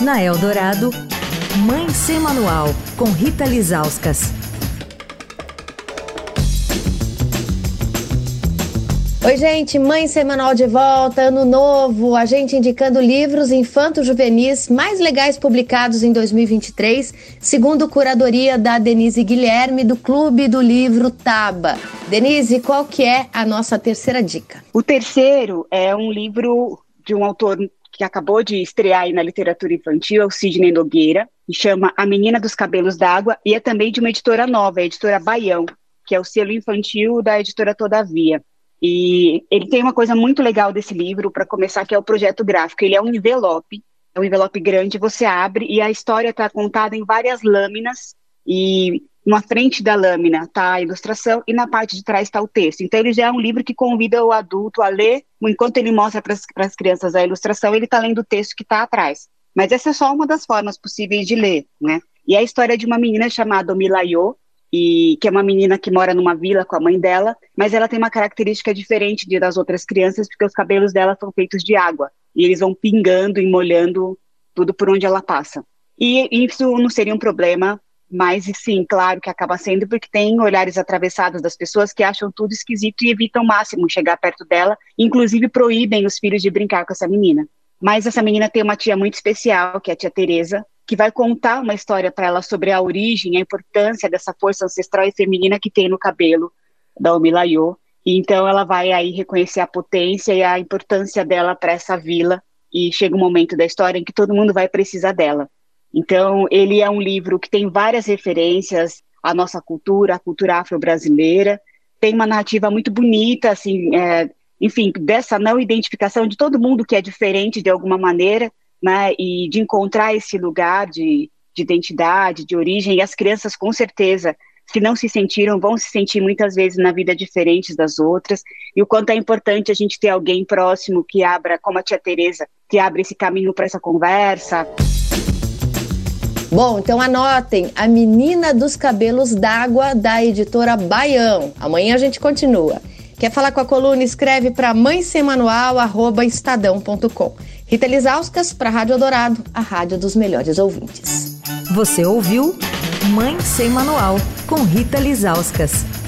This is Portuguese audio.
Na Eldorado, Mãe Sem Manual, com Rita Lizauskas. Oi, gente, Mãe Semanal de volta, ano novo, a gente indicando livros infanto-juvenis mais legais publicados em 2023, segundo curadoria da Denise Guilherme, do Clube do Livro Taba. Denise, qual que é a nossa terceira dica? O terceiro é um livro de um autor que acabou de estrear aí na literatura infantil, é o Sidney Nogueira, e chama A Menina dos Cabelos d'Água, e é também de uma editora nova, a editora Baião, que é o selo infantil da editora Todavia. E ele tem uma coisa muito legal desse livro, para começar, que é o projeto gráfico. Ele é um envelope, é um envelope grande, você abre e a história está contada em várias lâminas e na frente da lâmina está a ilustração e na parte de trás está o texto. Então ele já é um livro que convida o adulto a ler, enquanto ele mostra para as crianças a ilustração, ele está lendo o texto que está atrás. Mas essa é só uma das formas possíveis de ler, né? E é a história de uma menina chamada Milayo, e que é uma menina que mora numa vila com a mãe dela, mas ela tem uma característica diferente das outras crianças, porque os cabelos dela são feitos de água, e eles vão pingando e molhando tudo por onde ela passa. E isso não seria um problema, mas sim, claro que acaba sendo, porque tem olhares atravessados das pessoas que acham tudo esquisito e evitam ao máximo chegar perto dela, inclusive proíbem os filhos de brincar com essa menina. Mas essa menina tem uma tia muito especial, que é a tia Teresa, que vai contar uma história para ela sobre a origem, a importância dessa força ancestral e feminina que tem no cabelo da Omilayô. E então ela vai aí reconhecer a potência e a importância dela para essa vila e chega um momento da história em que todo mundo vai precisar dela. Então ele é um livro que tem várias referências à nossa cultura, à cultura afro-brasileira, tem uma narrativa muito bonita, assim, é, enfim, dessa não identificação de todo mundo que é diferente de alguma maneira, né, e de encontrar esse lugar de, de identidade, de origem, e as crianças com certeza, se não se sentiram, vão se sentir muitas vezes na vida diferentes das outras, e o quanto é importante a gente ter alguém próximo que abra, como a tia Teresa, que abre esse caminho para essa conversa. Bom, então anotem A Menina dos Cabelos d'Água, da editora Baião. Amanhã a gente continua. Quer falar com a coluna? Escreve para mãesemanual.estadão.com. Rita Lisauskas para a Rádio Dourado, a rádio dos melhores ouvintes. Você ouviu Mãe Sem Manual, com Rita Lisauskas.